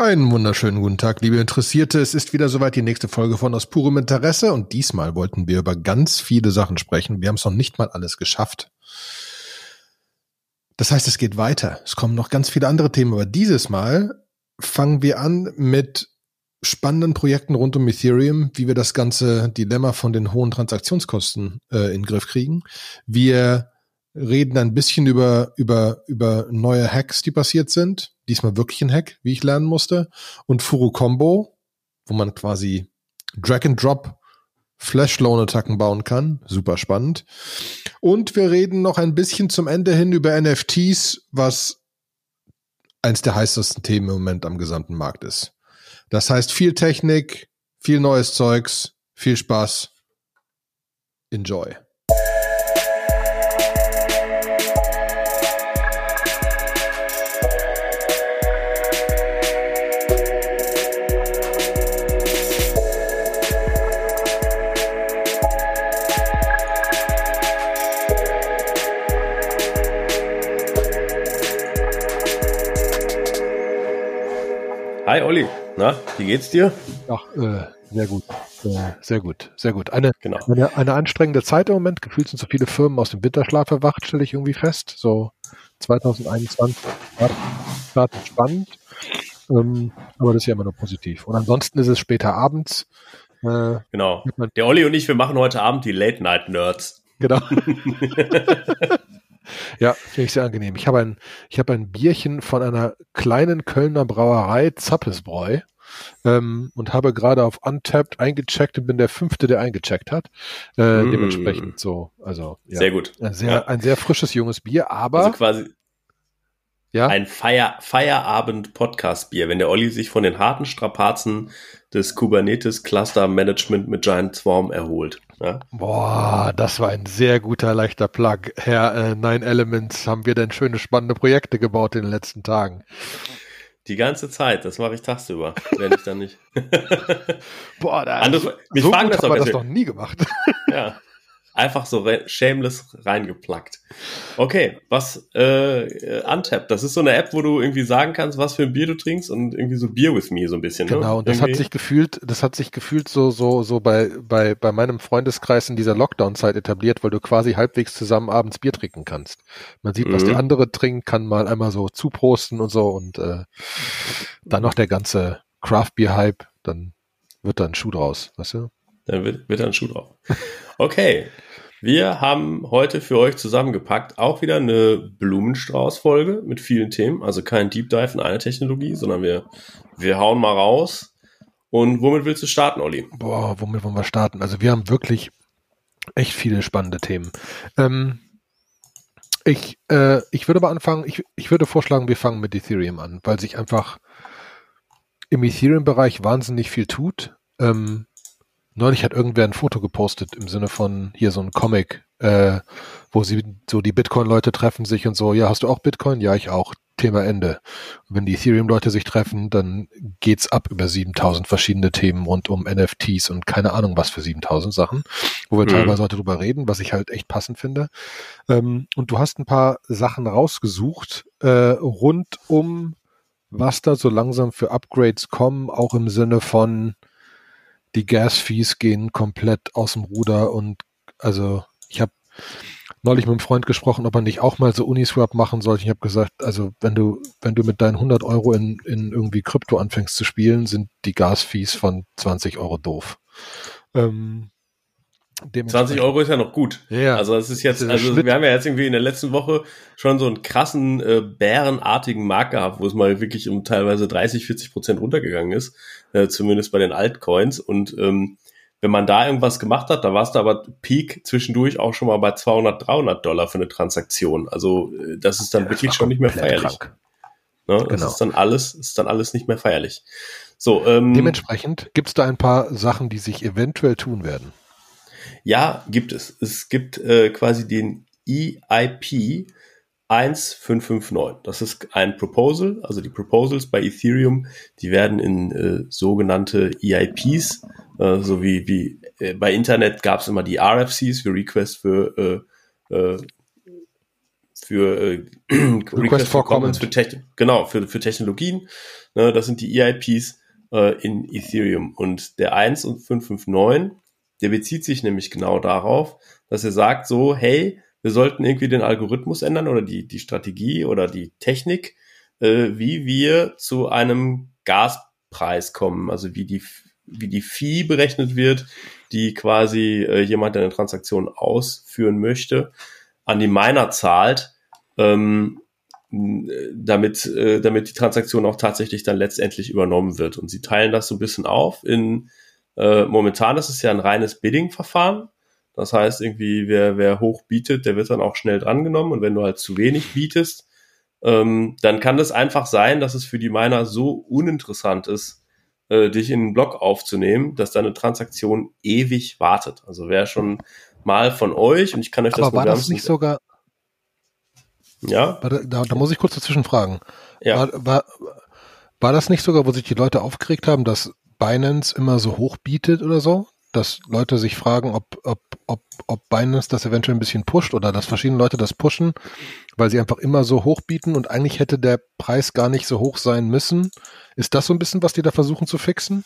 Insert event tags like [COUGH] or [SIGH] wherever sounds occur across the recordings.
Einen wunderschönen guten Tag, liebe Interessierte. Es ist wieder soweit die nächste Folge von Aus purem Interesse und diesmal wollten wir über ganz viele Sachen sprechen. Wir haben es noch nicht mal alles geschafft. Das heißt, es geht weiter. Es kommen noch ganz viele andere Themen, aber dieses Mal fangen wir an mit spannenden Projekten rund um Ethereum, wie wir das ganze Dilemma von den hohen Transaktionskosten äh, in den Griff kriegen. Wir reden ein bisschen über, über, über neue Hacks, die passiert sind. Diesmal wirklich ein Hack, wie ich lernen musste. Und Furu Combo, wo man quasi Drag and Drop Flash Loan Attacken bauen kann. Super spannend. Und wir reden noch ein bisschen zum Ende hin über NFTs, was eins der heißesten Themen im Moment am gesamten Markt ist. Das heißt viel Technik, viel neues Zeugs, viel Spaß. Enjoy. Hi Olli, na, wie geht's dir? Ach, äh, sehr gut. Äh, sehr gut, sehr gut. Eine, genau. eine, eine anstrengende Zeit im Moment. Gefühlt sind so viele Firmen aus dem Winterschlaf erwacht, stelle ich irgendwie fest. So 2021 startet spannend. Ähm, aber das ist ja immer nur positiv. Und ansonsten ist es später abends. Äh, genau. Der Olli und ich, wir machen heute Abend die Late Night Nerds. Genau. [LAUGHS] [LAUGHS] Ja, finde ich sehr angenehm. Ich habe ein, ich habe ein Bierchen von einer kleinen Kölner Brauerei, Zappesbräu, ähm, und habe gerade auf Untapped eingecheckt und bin der Fünfte, der eingecheckt hat. Äh, mm. Dementsprechend so, also ja, sehr gut. Ein sehr, ja. ein sehr frisches junges Bier, aber also quasi ja? ein Feier, Feierabend-Podcast-Bier, wenn der Olli sich von den harten Strapazen des Kubernetes Cluster Management mit Giant Swarm erholt. Ja? Boah, das war ein sehr guter, leichter Plug. Herr äh, Nine Elements, haben wir denn schöne, spannende Projekte gebaut in den letzten Tagen? Die ganze Zeit, das mache ich tagsüber, wenn ich dann nicht. [LAUGHS] Boah, da Andere, mich so fragen gut das wir das noch nie gemacht. ja. Einfach so re shameless reingeplackt. Okay, was äh, Untap, das ist so eine App, wo du irgendwie sagen kannst, was für ein Bier du trinkst und irgendwie so Beer with me so ein bisschen. Ne? Genau, ne? und das irgendwie. hat sich gefühlt, das hat sich gefühlt so so so bei bei bei meinem Freundeskreis in dieser Lockdown-Zeit etabliert, weil du quasi halbwegs zusammen abends Bier trinken kannst. Man sieht, was mhm. der andere trinkt, kann mal einmal so zuprosten und so und äh, dann noch der ganze Craft Beer Hype, dann wird da ein Schuh draus, weißt du? Dann wird, wird ein Schuh drauf. Okay. Wir haben heute für euch zusammengepackt auch wieder eine Blumenstrauß-Folge mit vielen Themen. Also kein Deep Dive in eine Technologie, sondern wir, wir hauen mal raus. Und womit willst du starten, Olli? Boah, womit wollen wir starten? Also wir haben wirklich echt viele spannende Themen. Ähm, ich, äh, ich würde aber anfangen, ich, ich würde vorschlagen, wir fangen mit Ethereum an, weil sich einfach im Ethereum-Bereich wahnsinnig viel tut. Ähm, neulich hat irgendwer ein Foto gepostet im Sinne von hier so ein Comic, äh, wo sie so die Bitcoin-Leute treffen sich und so, ja, hast du auch Bitcoin? Ja, ich auch. Thema Ende. Und wenn die Ethereum-Leute sich treffen, dann geht's ab über 7000 verschiedene Themen rund um NFTs und keine Ahnung was für 7000 Sachen, wo wir mhm. teilweise heute drüber reden, was ich halt echt passend finde. Ähm, und du hast ein paar Sachen rausgesucht äh, rund um was da so langsam für Upgrades kommen, auch im Sinne von die Gas-Fees gehen komplett aus dem Ruder und also ich habe neulich mit einem Freund gesprochen, ob er nicht auch mal so Uniswap machen sollte. Ich habe gesagt, also wenn du wenn du mit deinen 100 Euro in, in irgendwie Krypto anfängst zu spielen, sind die Gas-Fees von 20 Euro doof. Ähm, 20 Euro ist ja noch gut. Ja, also es ist jetzt, also wir haben ja jetzt irgendwie in der letzten Woche schon so einen krassen äh, bärenartigen Markt gehabt, wo es mal wirklich um teilweise 30, 40 Prozent runtergegangen ist, äh, zumindest bei den Altcoins. Und ähm, wenn man da irgendwas gemacht hat, da war es da aber Peak zwischendurch auch schon mal bei 200, 300 Dollar für eine Transaktion. Also äh, das ist dann ja, wirklich schon nicht mehr feierlich. Ne? Das genau. ist dann alles, ist dann alles nicht mehr feierlich. So, ähm, Dementsprechend gibt es da ein paar Sachen, die sich eventuell tun werden. Ja, gibt es. Es gibt äh, quasi den EIP 1559. Das ist ein Proposal, also die Proposals bei Ethereum, die werden in äh, sogenannte EIPs, äh, so wie, wie äh, bei Internet gab es immer die RFCs für Request für äh, äh, für äh, [CLEARS THROAT] Request, Request for Comments, für Techn genau, für, für Technologien. Ne, das sind die EIPs äh, in Ethereum. Und der 1 und 559, der bezieht sich nämlich genau darauf, dass er sagt so, hey, wir sollten irgendwie den Algorithmus ändern oder die, die Strategie oder die Technik, äh, wie wir zu einem Gaspreis kommen, also wie die, wie die Fee berechnet wird, die quasi äh, jemand, der eine Transaktion ausführen möchte, an die Miner zahlt, ähm, damit, äh, damit die Transaktion auch tatsächlich dann letztendlich übernommen wird. Und sie teilen das so ein bisschen auf in, äh, momentan ist es ja ein reines Bidding-Verfahren. Das heißt, irgendwie, wer, wer hoch bietet, der wird dann auch schnell drangenommen. Und wenn du halt zu wenig bietest, ähm, dann kann das einfach sein, dass es für die Miner so uninteressant ist, äh, dich in einen Block aufzunehmen, dass deine Transaktion ewig wartet. Also wer schon mal von euch, und ich kann euch das Aber war das nicht sogar, ja. Da, da, muss ich kurz dazwischen fragen. Ja. War, war, war das nicht sogar, wo sich die Leute aufgeregt haben, dass Binance immer so hoch bietet oder so? Dass Leute sich fragen, ob, ob, ob, ob Binance das eventuell ein bisschen pusht oder dass verschiedene Leute das pushen, weil sie einfach immer so hoch bieten und eigentlich hätte der Preis gar nicht so hoch sein müssen. Ist das so ein bisschen, was die da versuchen zu fixen?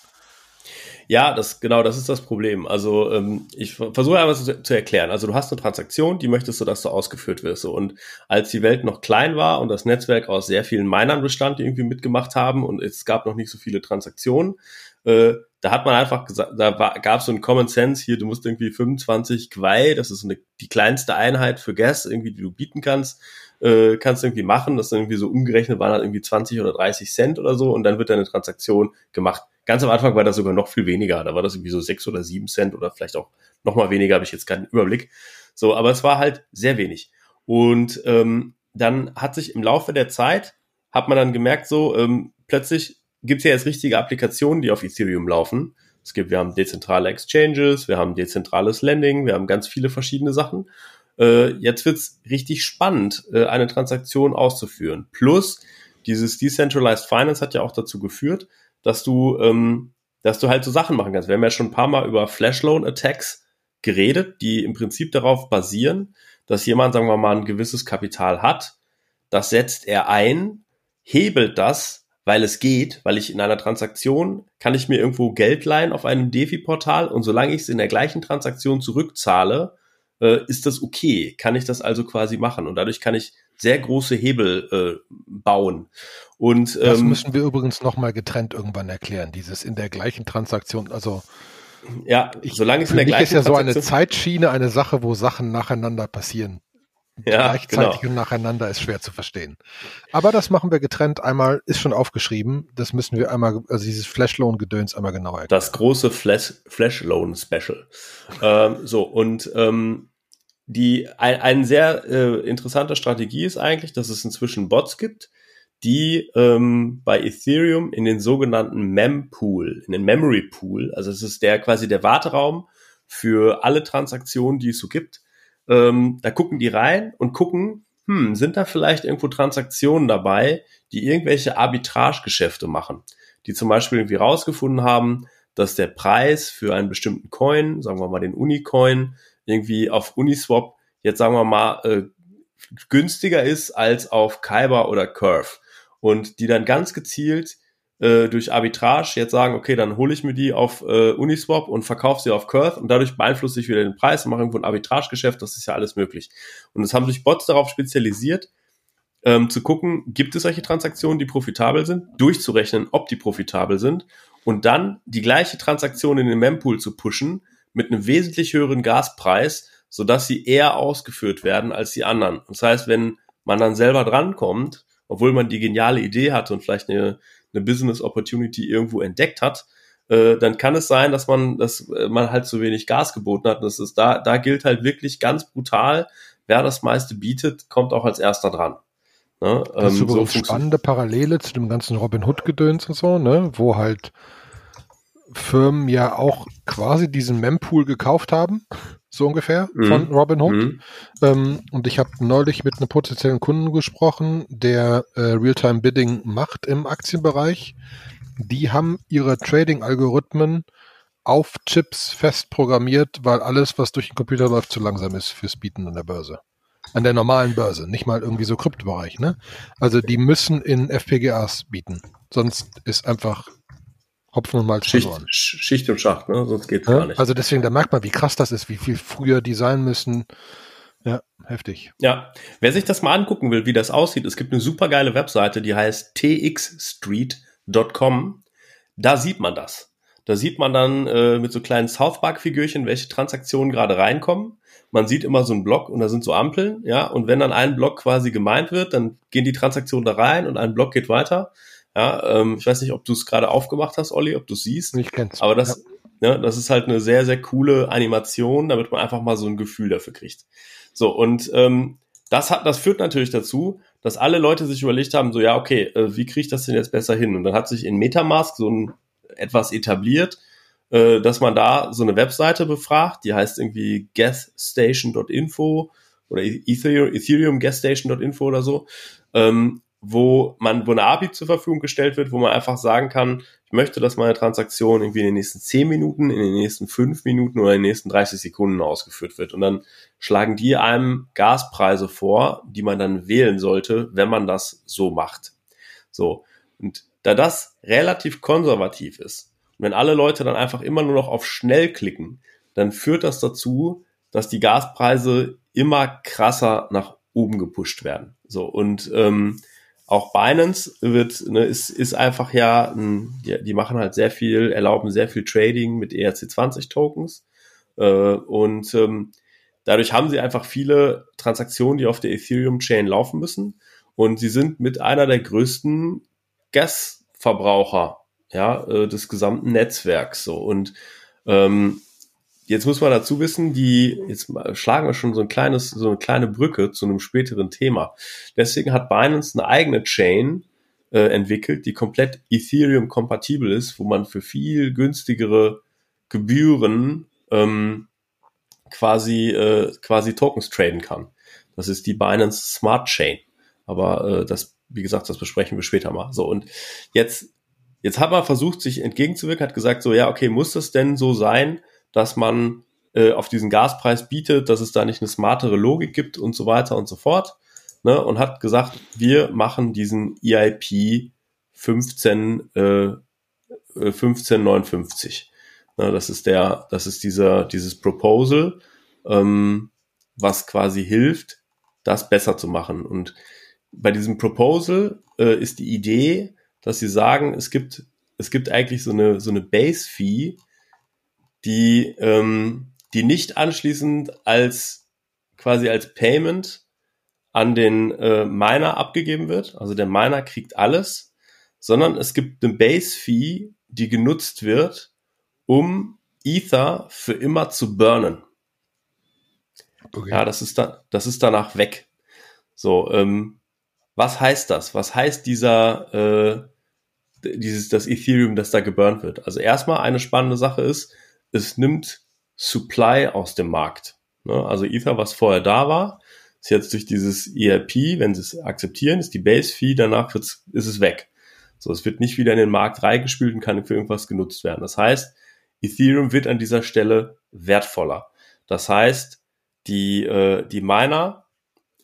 Ja, das genau, das ist das Problem. Also ähm, ich versuche einmal zu, zu, erklären. Also du hast eine Transaktion, die möchtest du, dass du ausgeführt wirst. So. Und als die Welt noch klein war und das Netzwerk aus sehr vielen Minern bestand, die irgendwie mitgemacht haben und es gab noch nicht so viele Transaktionen, äh, da hat man einfach gesagt, da gab es so ein Common Sense hier, du musst irgendwie 25 Quai, das ist eine, die kleinste Einheit für Gas, irgendwie, die du bieten kannst, äh, kannst irgendwie machen. Das ist irgendwie so umgerechnet, waren halt irgendwie 20 oder 30 Cent oder so und dann wird deine Transaktion gemacht. Ganz am Anfang war das sogar noch viel weniger. Da war das irgendwie so sechs oder sieben Cent oder vielleicht auch noch mal weniger, habe ich jetzt keinen Überblick. So, aber es war halt sehr wenig. Und ähm, dann hat sich im Laufe der Zeit, hat man dann gemerkt, so ähm, plötzlich gibt es ja jetzt richtige Applikationen, die auf Ethereum laufen. Es gibt, wir haben dezentrale Exchanges, wir haben dezentrales Lending, wir haben ganz viele verschiedene Sachen. Äh, jetzt wird's richtig spannend, äh, eine Transaktion auszuführen. Plus, dieses Decentralized Finance hat ja auch dazu geführt, dass du, ähm, dass du halt so Sachen machen kannst. Wir haben ja schon ein paar Mal über Flash Loan Attacks geredet, die im Prinzip darauf basieren, dass jemand, sagen wir mal, ein gewisses Kapital hat, das setzt er ein, hebelt das, weil es geht, weil ich in einer Transaktion kann ich mir irgendwo Geld leihen auf einem DeFi-Portal und solange ich es in der gleichen Transaktion zurückzahle, äh, ist das okay. Kann ich das also quasi machen und dadurch kann ich sehr große Hebel äh, bauen. Und, das ähm, müssen wir übrigens nochmal getrennt irgendwann erklären, dieses in der gleichen Transaktion, also ja, ich, solange es in der gleichen ist ja so eine Zeitschiene eine Sache, wo Sachen nacheinander passieren. Ja, Gleichzeitig genau. und nacheinander ist schwer zu verstehen. Aber das machen wir getrennt. Einmal ist schon aufgeschrieben. Das müssen wir einmal, also dieses Flash-Loan-Gedöns einmal genauer erklären. Das große Flash-Loan-Special. ähm, so, und ähm, die ein, ein sehr äh, interessante Strategie ist eigentlich, dass es inzwischen Bots gibt, die ähm, bei Ethereum in den sogenannten Mempool, in den Memory Pool, also es ist der quasi der Warteraum für alle Transaktionen, die es so gibt. Ähm, da gucken die rein und gucken, hm, sind da vielleicht irgendwo Transaktionen dabei, die irgendwelche Arbitragegeschäfte machen, die zum Beispiel irgendwie rausgefunden haben, dass der Preis für einen bestimmten Coin, sagen wir mal den Unicoin, irgendwie auf Uniswap jetzt sagen wir mal äh, günstiger ist als auf Kyber oder Curve. Und die dann ganz gezielt äh, durch Arbitrage jetzt sagen, okay, dann hole ich mir die auf äh, Uniswap und verkaufe sie auf Curve und dadurch beeinflusse ich wieder den Preis und mache irgendwo ein Arbitragegeschäft, das ist ja alles möglich. Und es haben sich Bots darauf spezialisiert, ähm, zu gucken, gibt es solche Transaktionen, die profitabel sind, durchzurechnen, ob die profitabel sind und dann die gleiche Transaktion in den Mempool zu pushen, mit einem wesentlich höheren Gaspreis, sodass sie eher ausgeführt werden als die anderen. Das heißt, wenn man dann selber drankommt, obwohl man die geniale Idee hatte und vielleicht eine, eine Business Opportunity irgendwo entdeckt hat, äh, dann kann es sein, dass man, dass äh, man halt zu wenig Gas geboten hat. Und das ist da, da gilt halt wirklich ganz brutal, wer das meiste bietet, kommt auch als erster dran. Ne? Das ist ähm, so spannende Parallele zu dem ganzen Robin Hood Gedöns und so, ne, wo halt Firmen ja auch quasi diesen Mempool gekauft haben, so ungefähr, mhm. von Robinhood. Mhm. Ähm, und ich habe neulich mit einem potenziellen Kunden gesprochen, der äh, Realtime Bidding macht im Aktienbereich. Die haben ihre Trading-Algorithmen auf Chips fest programmiert, weil alles, was durch den Computer läuft, zu langsam ist fürs Bieten an der Börse. An der normalen Börse, nicht mal irgendwie so Kryptobereich, ne? Also die müssen in FPGAs bieten. Sonst ist einfach Hopfen und Malz Schicht, verloren. Schicht und Schacht, ne? Sonst geht's ja? gar nicht. Also deswegen, da merkt man, wie krass das ist, wie viel früher die sein müssen. Ja, heftig. Ja, wer sich das mal angucken will, wie das aussieht, es gibt eine super geile Webseite, die heißt txstreet.com. Da sieht man das. Da sieht man dann äh, mit so kleinen South Park-Figürchen, welche Transaktionen gerade reinkommen. Man sieht immer so einen Block und da sind so Ampeln, ja, und wenn dann ein Block quasi gemeint wird, dann gehen die Transaktionen da rein und ein Block geht weiter. Ja, ähm, ich weiß nicht, ob du es gerade aufgemacht hast, Olli, ob du siehst. Ich kenn's. Aber das, ja. ja. das ist halt eine sehr, sehr coole Animation, damit man einfach mal so ein Gefühl dafür kriegt. So, und ähm, das hat, das führt natürlich dazu, dass alle Leute sich überlegt haben, so, ja, okay, äh, wie kriege ich das denn jetzt besser hin? Und dann hat sich in Metamask so ein etwas etabliert, äh, dass man da so eine Webseite befragt, die heißt irgendwie gueststation.info oder Ethereum, Ethereum gueststation.info oder so. Ähm, wo man, wo eine API zur Verfügung gestellt wird, wo man einfach sagen kann, ich möchte, dass meine Transaktion irgendwie in den nächsten 10 Minuten, in den nächsten 5 Minuten oder in den nächsten 30 Sekunden ausgeführt wird. Und dann schlagen die einem Gaspreise vor, die man dann wählen sollte, wenn man das so macht. So. Und da das relativ konservativ ist, wenn alle Leute dann einfach immer nur noch auf schnell klicken, dann führt das dazu, dass die Gaspreise immer krasser nach oben gepusht werden. So. Und, ähm, auch Binance wird, ne, ist, ist einfach ja, die, die machen halt sehr viel, erlauben sehr viel Trading mit ERC20 Tokens. Äh, und ähm, dadurch haben sie einfach viele Transaktionen, die auf der Ethereum Chain laufen müssen. Und sie sind mit einer der größten Gasverbraucher ja, äh, des gesamten Netzwerks. So. Und ähm, Jetzt muss man dazu wissen, die, jetzt schlagen wir schon so ein kleines, so eine kleine Brücke zu einem späteren Thema. Deswegen hat Binance eine eigene Chain äh, entwickelt, die komplett Ethereum-kompatibel ist, wo man für viel günstigere Gebühren ähm, quasi, äh, quasi Tokens traden kann. Das ist die Binance Smart Chain. Aber äh, das, wie gesagt, das besprechen wir später mal. So, und jetzt, jetzt hat man versucht, sich entgegenzuwirken, hat gesagt, so, ja, okay, muss das denn so sein, dass man äh, auf diesen Gaspreis bietet, dass es da nicht eine smartere Logik gibt und so weiter und so fort. Ne, und hat gesagt, wir machen diesen EIP 15, äh, 1559. Ne, das ist der, das ist dieser, dieses Proposal, ähm, was quasi hilft, das besser zu machen. Und bei diesem Proposal äh, ist die Idee, dass sie sagen, es gibt, es gibt eigentlich so eine, so eine Base-Fee, die, ähm, die nicht anschließend als quasi als Payment an den äh, Miner abgegeben wird. Also der Miner kriegt alles, sondern es gibt eine Base-Fee, die genutzt wird, um Ether für immer zu burnen. Okay. Ja, das ist da, das ist danach weg. So, ähm, was heißt das? Was heißt dieser, äh, dieses, das Ethereum, das da geburnt wird? Also erstmal eine spannende Sache ist, es nimmt Supply aus dem Markt. Ne? Also Ether, was vorher da war, ist jetzt durch dieses ERP, wenn sie es akzeptieren, ist die Base-Fee, danach ist es weg. So, es wird nicht wieder in den Markt reingespült und kann für irgendwas genutzt werden. Das heißt, Ethereum wird an dieser Stelle wertvoller. Das heißt, die, äh, die Miner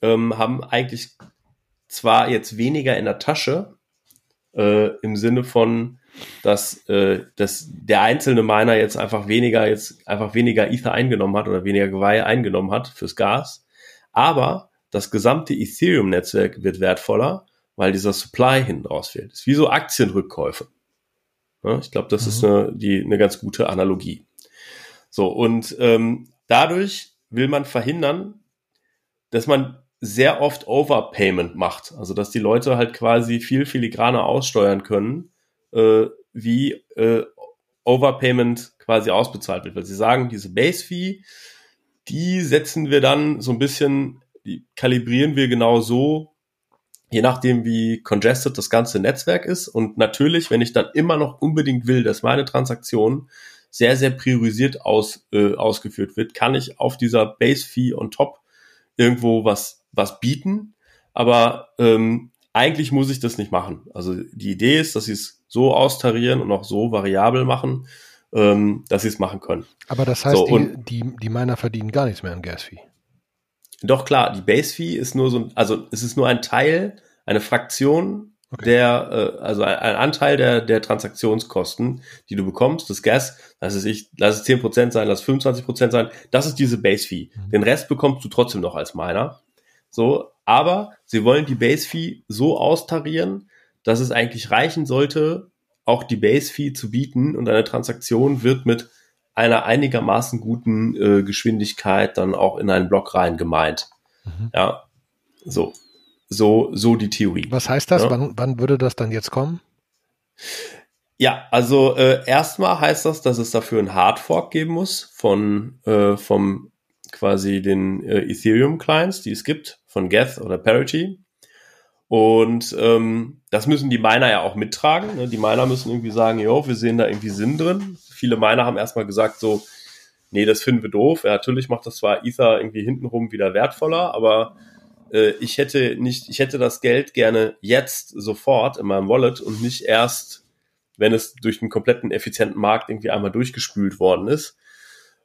ähm, haben eigentlich zwar jetzt weniger in der Tasche, äh, im Sinne von, dass, äh, dass der einzelne Miner jetzt einfach weniger, jetzt einfach weniger Ether eingenommen hat oder weniger Geweih eingenommen hat fürs Gas. Aber das gesamte Ethereum-Netzwerk wird wertvoller, weil dieser Supply hinten rausfällt. Das ist wie so Aktienrückkäufe. Ja, ich glaube, das mhm. ist eine, die, eine ganz gute Analogie. So, und ähm, dadurch will man verhindern, dass man sehr oft Overpayment macht. Also, dass die Leute halt quasi viel filigraner aussteuern können, äh, wie äh, Overpayment quasi ausbezahlt wird. Weil sie sagen, diese Base-Fee, die setzen wir dann so ein bisschen, die kalibrieren wir genau so, je nachdem, wie congested das ganze Netzwerk ist. Und natürlich, wenn ich dann immer noch unbedingt will, dass meine Transaktion sehr, sehr priorisiert aus, äh, ausgeführt wird, kann ich auf dieser Base-Fee on top irgendwo was, was bieten. Aber ähm, eigentlich muss ich das nicht machen. Also die Idee ist, dass sie es so austarieren und auch so variabel machen, ähm, dass sie es machen können. Aber das heißt, so, die, die, die Miner verdienen gar nichts mehr an Gas-Fee. Doch klar, die Base Fee ist nur so, also es ist nur ein Teil, eine Fraktion okay. der, äh, also ein, ein, Anteil der, der Transaktionskosten, die du bekommst, das Gas, lass es ich, lass es 10% sein, lass es 25% sein, das ist diese Base Fee. Mhm. Den Rest bekommst du trotzdem noch als Miner. So, aber sie wollen die Base Fee so austarieren, dass es eigentlich reichen sollte, auch die Base Fee zu bieten und eine Transaktion wird mit einer einigermaßen guten äh, Geschwindigkeit dann auch in einen Block rein gemeint. Mhm. Ja, so. So, so die Theorie. Was heißt das? Ja. Wann, wann würde das dann jetzt kommen? Ja, also äh, erstmal heißt das, dass es dafür einen Hardfork geben muss von äh, vom quasi den äh, Ethereum Clients, die es gibt, von Geth oder Parity. Und ähm, das müssen die Miner ja auch mittragen. Ne? Die Miner müssen irgendwie sagen, jo, wir sehen da irgendwie Sinn drin. Viele Miner haben erstmal gesagt so, nee, das finden wir doof. Ja, natürlich macht das zwar Ether irgendwie hintenrum wieder wertvoller, aber äh, ich hätte nicht, ich hätte das Geld gerne jetzt sofort in meinem Wallet und nicht erst, wenn es durch einen kompletten effizienten Markt irgendwie einmal durchgespült worden ist.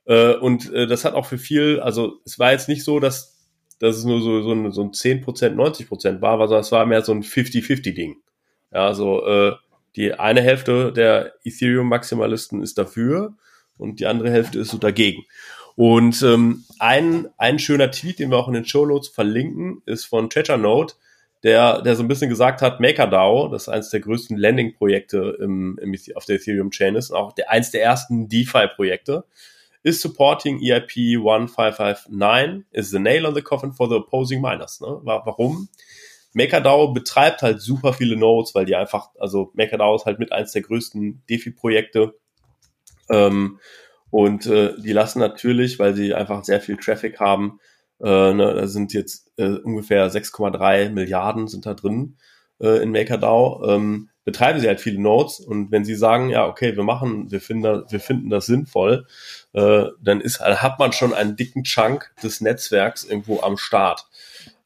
Äh, und äh, das hat auch für viel, also es war jetzt nicht so, dass, dass es nur so, so, ein, so ein 10%, 90% war, sondern es war mehr so ein 50-50-Ding. Ja, also äh, die eine Hälfte der Ethereum-Maximalisten ist dafür und die andere Hälfte ist so dagegen. Und ähm, ein, ein schöner Tweet, den wir auch in den Show Notes verlinken, ist von Treasure Note, der, der so ein bisschen gesagt hat, MakerDAO, das ist eines der größten Landing-Projekte im, im, auf der Ethereum-Chain ist, auch der, eins der ersten DeFi-Projekte, is supporting EIP 1559 is the nail on the coffin for the opposing miners. Ne? Warum? MakerDAO betreibt halt super viele Nodes, weil die einfach, also MakerDAO ist halt mit eins der größten DeFi-Projekte. Ähm, und äh, die lassen natürlich, weil sie einfach sehr viel Traffic haben, äh, ne, da sind jetzt äh, ungefähr 6,3 Milliarden sind da drin äh, in MakerDAO, ähm, betreiben sie halt viele Nodes und wenn sie sagen, ja, okay, wir machen, wir finden, da, wir finden das sinnvoll, äh, dann ist, hat man schon einen dicken Chunk des Netzwerks irgendwo am Start.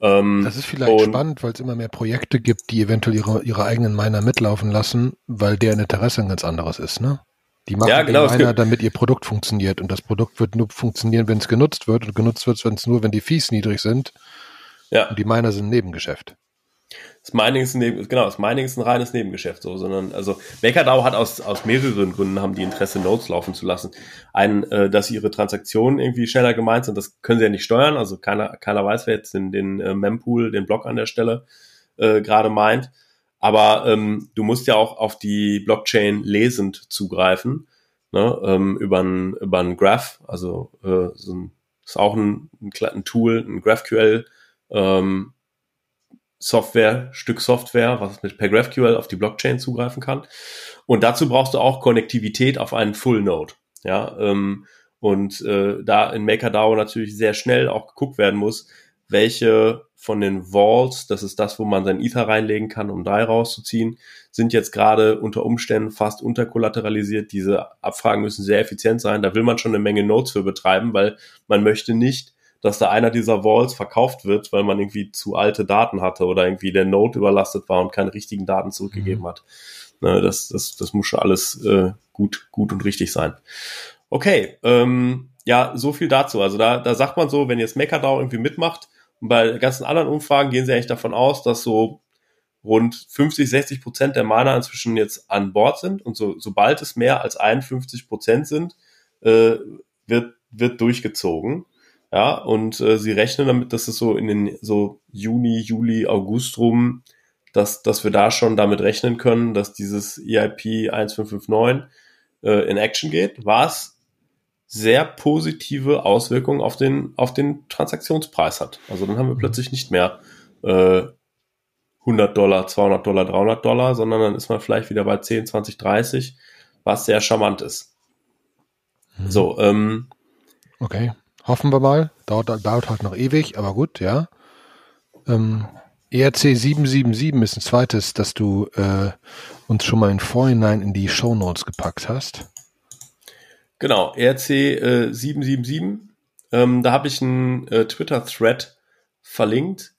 Ähm, das ist vielleicht spannend, weil es immer mehr Projekte gibt, die eventuell ihre, ihre eigenen Miner mitlaufen lassen, weil deren Interesse ein ganz anderes ist, ne? Die machen ja, genau, einer, damit ihr Produkt funktioniert. Und das Produkt wird nur funktionieren, wenn es genutzt wird. Und genutzt wird es nur, wenn die Fees niedrig sind. Ja. Und die Miner sind ein Nebengeschäft. Das Mining ist ein Neben, genau, das Mining ist ein reines Nebengeschäft, so, sondern, also, MakerDAO hat aus, aus mehreren Gründen haben die Interesse, Nodes laufen zu lassen. Ein, äh, dass ihre Transaktionen irgendwie schneller gemeint sind, das können sie ja nicht steuern, also keiner, keiner weiß, wer jetzt den, den äh, Mempool, den Block an der Stelle, äh, gerade meint. Aber ähm, du musst ja auch auf die Blockchain lesend zugreifen, ne, ähm, über ein, über ein Graph, also äh, so ein, ist auch ein, ein, ein Tool, ein GraphQL ähm, Software, Stück Software, was mit per GraphQL auf die Blockchain zugreifen kann. Und dazu brauchst du auch Konnektivität auf einen Full Node. Ja, ähm, und äh, da in MakerDAO natürlich sehr schnell auch geguckt werden muss, welche von den Vaults, das ist das, wo man sein Ether reinlegen kann, um DAI rauszuziehen, sind jetzt gerade unter Umständen fast unterkollateralisiert. Diese Abfragen müssen sehr effizient sein. Da will man schon eine Menge Nodes für betreiben, weil man möchte nicht, dass da einer dieser Vaults verkauft wird, weil man irgendwie zu alte Daten hatte oder irgendwie der Node überlastet war und keine richtigen Daten zurückgegeben mhm. hat. Ne, das, das, das muss schon alles äh, gut, gut und richtig sein. Okay, ähm, ja, so viel dazu. Also da, da sagt man so, wenn jetzt MakerDAO irgendwie mitmacht, und bei ganzen anderen Umfragen gehen sie eigentlich davon aus, dass so rund 50, 60 Prozent der Miner inzwischen jetzt an Bord sind und so, sobald es mehr als 51 Prozent sind, äh, wird, wird durchgezogen. Ja, und äh, sie rechnen damit, dass es so in den so Juni, Juli, August rum, dass, dass wir da schon damit rechnen können, dass dieses EIP 1559 äh, in Action geht, was sehr positive Auswirkungen auf den, auf den Transaktionspreis hat. Also dann haben wir mhm. plötzlich nicht mehr äh, 100 Dollar, 200 Dollar, 300 Dollar, sondern dann ist man vielleicht wieder bei 10, 20, 30, was sehr charmant ist. Mhm. So, ähm, Okay, hoffen wir mal. Dauert, dauert halt noch ewig, aber gut, ja. Ähm, ERC 777 ist ein zweites, das du äh, uns schon mal in Vorhinein in die Show Notes gepackt hast. Genau, ERC äh, 777. Ähm, da habe ich einen äh, Twitter-Thread verlinkt.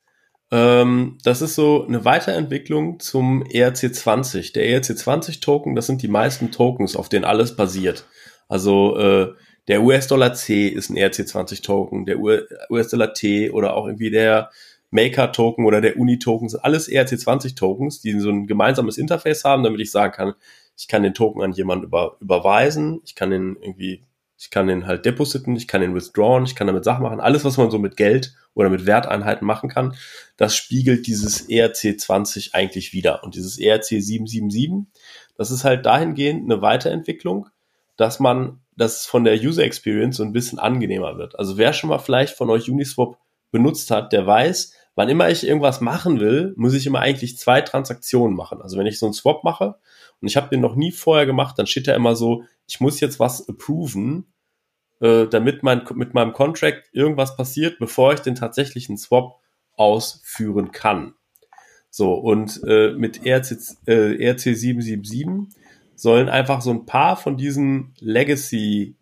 Ähm, das ist so eine Weiterentwicklung zum ERC20. Der ERC20-Token, das sind die meisten Tokens, auf denen alles basiert. Also äh, der US-Dollar C ist ein ERC20-Token, der US-Dollar T oder auch irgendwie der Maker-Token oder der Uni-Token sind alles ERC20-Tokens, die so ein gemeinsames Interface haben, damit ich sagen kann, ich kann den Token an jemanden über, überweisen, ich kann den irgendwie, ich kann den halt depositen, ich kann den withdrawn, ich kann damit Sachen machen. Alles, was man so mit Geld oder mit Werteinheiten machen kann, das spiegelt dieses ERC20 eigentlich wieder. Und dieses ERC 777, das ist halt dahingehend eine Weiterentwicklung, dass man, dass von der User Experience so ein bisschen angenehmer wird. Also wer schon mal vielleicht von euch Uniswap benutzt hat, der weiß, wann immer ich irgendwas machen will, muss ich immer eigentlich zwei Transaktionen machen. Also wenn ich so einen Swap mache und ich habe den noch nie vorher gemacht, dann steht da immer so, ich muss jetzt was approven, äh, damit mein, mit meinem Contract irgendwas passiert, bevor ich den tatsächlichen Swap ausführen kann. So, und äh, mit ERC, äh, ERC 777 sollen einfach so ein paar von diesen Legacy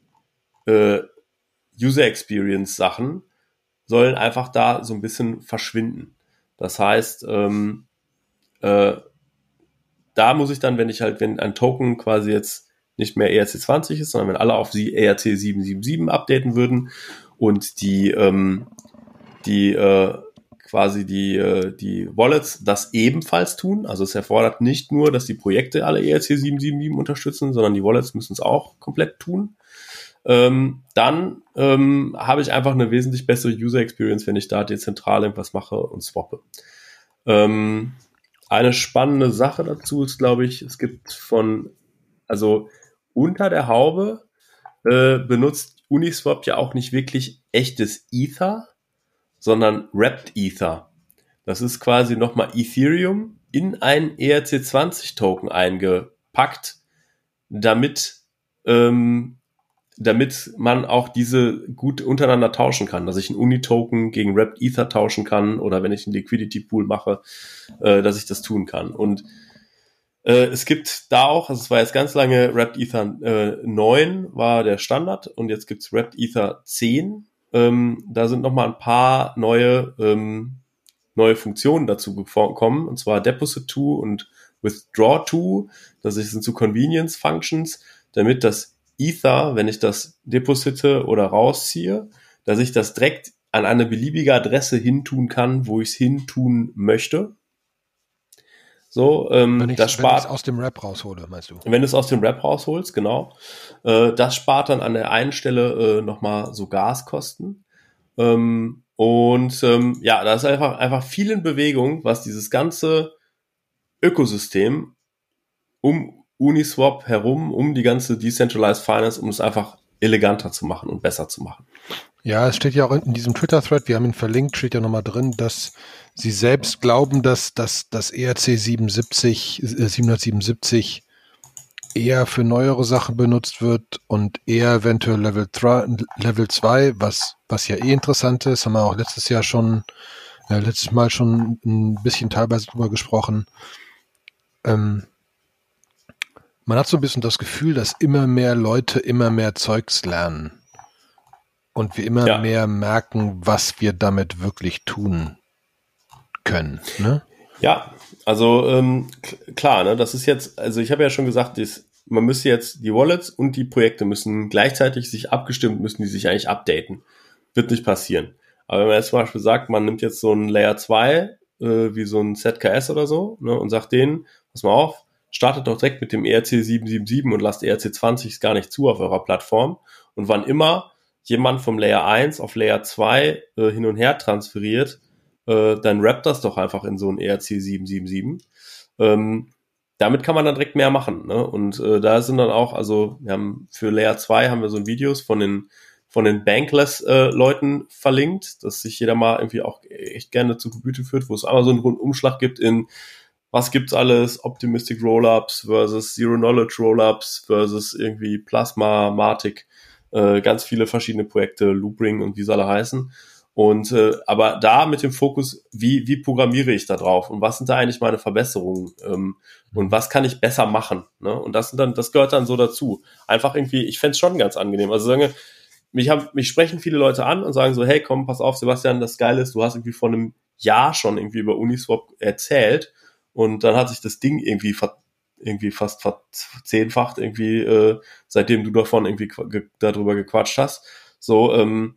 äh, User Experience Sachen sollen einfach da so ein bisschen verschwinden. Das heißt, ähm, äh, da muss ich dann, wenn ich halt, wenn ein Token quasi jetzt nicht mehr ERC20 ist, sondern wenn alle auf sie ERC777 updaten würden und die, ähm, die äh, quasi die, äh, die Wallets das ebenfalls tun. Also es erfordert nicht nur, dass die Projekte alle ERC777 unterstützen, sondern die Wallets müssen es auch komplett tun ähm, dann ähm, habe ich einfach eine wesentlich bessere User Experience, wenn ich da dezentral irgendwas mache und swappe. Ähm, eine spannende Sache dazu ist, glaube ich, es gibt von, also unter der Haube äh, benutzt Uniswap ja auch nicht wirklich echtes Ether, sondern Wrapped Ether. Das ist quasi nochmal Ethereum in einen ERC20 Token eingepackt, damit ähm, damit man auch diese gut untereinander tauschen kann, dass ich einen Uni-Token gegen Wrapped Ether tauschen kann oder wenn ich einen Liquidity Pool mache, äh, dass ich das tun kann. Und äh, es gibt da auch, also es war jetzt ganz lange Wrapped Ether äh, 9 war der Standard und jetzt gibt's Wrapped Ether 10. Ähm, da sind nochmal ein paar neue, ähm, neue Funktionen dazu gekommen, und zwar Deposit to und Withdraw to. Das sind so Convenience Functions, damit das Ether, wenn ich das deposite oder rausziehe, dass ich das direkt an eine beliebige Adresse hintun kann, wo ich es hintun möchte. So, ähm, wenn ich, das spart. Wenn aus dem Rap raushole, meinst du? Wenn du es aus dem Rap rausholst, genau. Äh, das spart dann an der einen Stelle äh, nochmal so Gaskosten. Ähm, und ähm, ja, da ist einfach, einfach viel in Bewegung, was dieses ganze Ökosystem um Uniswap herum, um die ganze Decentralized Finance, um es einfach eleganter zu machen und besser zu machen. Ja, es steht ja auch in diesem Twitter-Thread, wir haben ihn verlinkt, steht ja nochmal drin, dass sie selbst glauben, dass, dass das ERC 77, äh, 777 eher für neuere Sachen benutzt wird und eher eventuell Level 3, Level 2, was, was ja eh interessant ist, haben wir auch letztes Jahr schon, äh, letztes Mal schon ein bisschen teilweise drüber gesprochen. Ähm, man hat so ein bisschen das Gefühl, dass immer mehr Leute immer mehr Zeugs lernen. Und wir immer ja. mehr merken, was wir damit wirklich tun können. Ne? Ja, also ähm, klar, ne, das ist jetzt, also ich habe ja schon gesagt, das, man müsste jetzt die Wallets und die Projekte müssen gleichzeitig sich abgestimmt, müssen die sich eigentlich updaten. Wird nicht passieren. Aber wenn man jetzt zum Beispiel sagt, man nimmt jetzt so ein Layer 2, äh, wie so ein ZKS oder so, ne, und sagt denen, pass mal auf, startet doch direkt mit dem ERC 777 und lasst ERC 20 gar nicht zu auf eurer Plattform. Und wann immer jemand vom Layer 1 auf Layer 2 äh, hin und her transferiert, äh, dann rappt das doch einfach in so ein ERC 777. Ähm, damit kann man dann direkt mehr machen. Ne? Und äh, da sind dann auch, also wir haben für Layer 2 haben wir so ein Videos von den von den Bankless-Leuten äh, verlinkt, dass sich jeder mal irgendwie auch echt gerne zu Gebüte führt, wo es einmal so einen Rundumschlag gibt in was gibt's alles, Optimistic Rollups versus Zero Knowledge Rollups versus irgendwie Plasma, Matic, äh, ganz viele verschiedene Projekte, Loopring und wie sie alle heißen. Und äh, aber da mit dem Fokus, wie, wie programmiere ich da drauf und was sind da eigentlich meine Verbesserungen ähm, und was kann ich besser machen? Ne? Und das sind dann, das gehört dann so dazu. Einfach irgendwie, ich fände schon ganz angenehm. Also sagen, mich haben, mich sprechen viele Leute an und sagen so, hey, komm, pass auf, Sebastian, das Geile ist, du hast irgendwie vor einem Jahr schon irgendwie über Uniswap erzählt und dann hat sich das Ding irgendwie ver irgendwie fast zehnfacht irgendwie, äh, seitdem du davon irgendwie ge darüber gequatscht hast. So, ähm,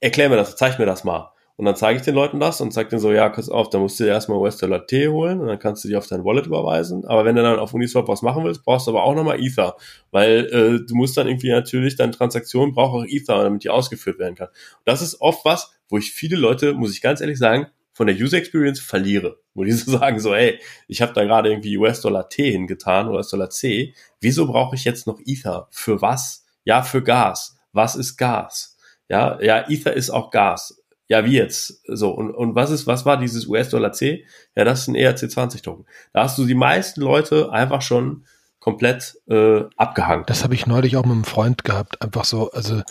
erklär mir das, zeig mir das mal. Und dann zeige ich den Leuten das und zeige denen so, ja, pass auf, da musst du dir erstmal US-Dollar T holen und dann kannst du die auf dein Wallet überweisen. Aber wenn du dann auf Uniswap was machen willst, brauchst du aber auch nochmal Ether. Weil äh, du musst dann irgendwie natürlich, deine Transaktion braucht auch Ether, damit die ausgeführt werden kann. Und das ist oft was, wo ich viele Leute, muss ich ganz ehrlich sagen, von der User Experience verliere. Wo die so [LAUGHS] sagen so, ey, ich habe da gerade irgendwie US-Dollar T hingetan, US-Dollar C. Wieso brauche ich jetzt noch Ether? Für was? Ja, für Gas. Was ist Gas? Ja, ja, Ether ist auch Gas ja, wie jetzt? So, und, und was ist, was war dieses US-Dollar C? Ja, das ist ein ERC20-Token. Da hast du die meisten Leute einfach schon komplett äh, abgehangen. Das habe ich neulich auch mit einem Freund gehabt. Einfach so, also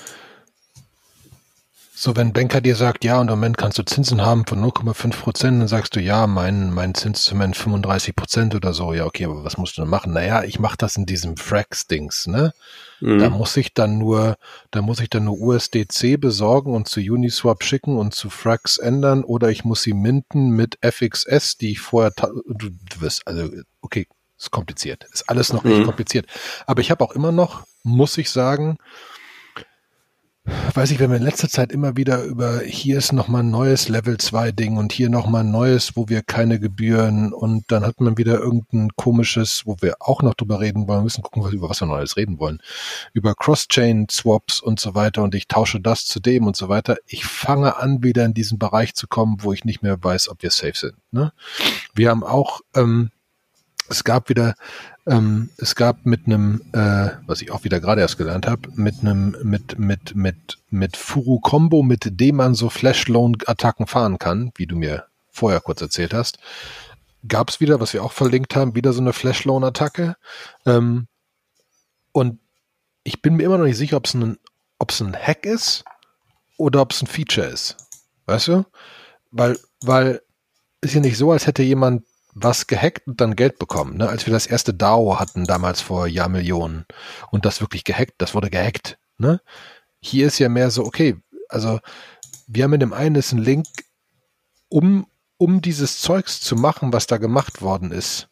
so, wenn Banker dir sagt, ja, und im Moment kannst du Zinsen haben von 0,5 Prozent, dann sagst du, ja, mein, mein Zins ist im Moment 35 Prozent oder so. Ja, okay, aber was musst du denn machen? Naja, ich mache das in diesem Frax-Dings, ne? Mhm. Da muss ich dann nur, da muss ich dann nur USDC besorgen und zu Uniswap schicken und zu Frax ändern oder ich muss sie minten mit FXS, die ich vorher, du, du wirst, also, okay, ist kompliziert. Ist alles noch mhm. echt kompliziert. Aber ich habe auch immer noch, muss ich sagen, weiß ich, wenn wir in letzter Zeit immer wieder über hier ist nochmal ein neues Level 2 Ding und hier nochmal ein neues, wo wir keine Gebühren und dann hat man wieder irgendein komisches, wo wir auch noch drüber reden wollen, wir müssen gucken, über was wir Neues reden wollen, über Cross-Chain Swaps und so weiter und ich tausche das zu dem und so weiter. Ich fange an, wieder in diesen Bereich zu kommen, wo ich nicht mehr weiß, ob wir safe sind. Ne? Wir haben auch, ähm, es gab wieder ähm, es gab mit einem, äh, was ich auch wieder gerade erst gelernt habe, mit einem, mit, mit, mit, mit Furu Combo, mit dem man so Flash-Loan-Attacken fahren kann, wie du mir vorher kurz erzählt hast, gab es wieder, was wir auch verlinkt haben, wieder so eine Flash-Loan-Attacke. Ähm, und ich bin mir immer noch nicht sicher, ob es ein, ob es ein Hack ist oder ob es ein Feature ist. Weißt du? Weil, weil ist ja nicht so, als hätte jemand was gehackt und dann Geld bekommen. Ne? Als wir das erste DAO hatten, damals vor Jahrmillionen, und das wirklich gehackt, das wurde gehackt. Ne? Hier ist ja mehr so, okay, also wir haben in dem einen ist ein Link, um, um dieses Zeugs zu machen, was da gemacht worden ist,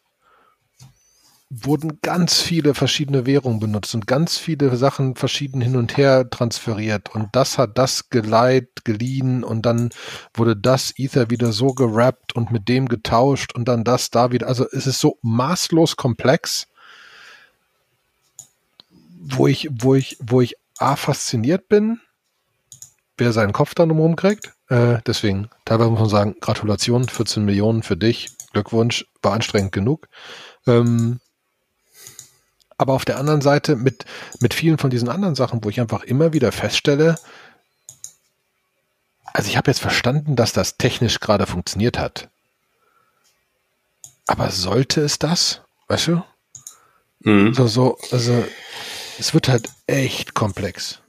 wurden ganz viele verschiedene Währungen benutzt und ganz viele Sachen verschieden hin und her transferiert und das hat das geleiht, geliehen und dann wurde das Ether wieder so gerappt und mit dem getauscht und dann das da wieder. Also es ist so maßlos komplex, wo ich, wo ich, wo ich A fasziniert bin, wer seinen Kopf dann rumkriegt. Äh, deswegen, teilweise muss man sagen, Gratulation, 14 Millionen für dich, Glückwunsch, war anstrengend genug. Ähm, aber auf der anderen Seite mit, mit vielen von diesen anderen Sachen, wo ich einfach immer wieder feststelle, also ich habe jetzt verstanden, dass das technisch gerade funktioniert hat. Aber sollte es das? Weißt du? Mhm. So, so, also es wird halt echt komplex.